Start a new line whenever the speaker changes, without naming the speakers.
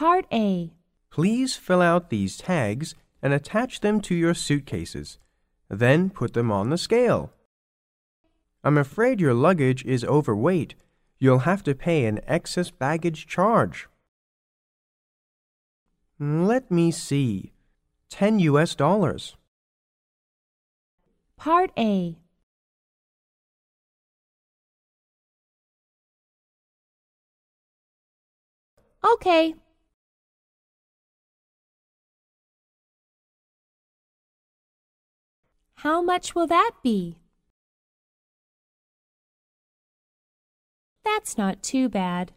Part A.
Please fill out these tags and attach them to your suitcases. Then put them on the scale. I'm afraid your luggage is overweight. You'll have to pay an excess baggage charge. Let me see. 10 US dollars.
Part A. Okay. How much will that be? That's not too bad.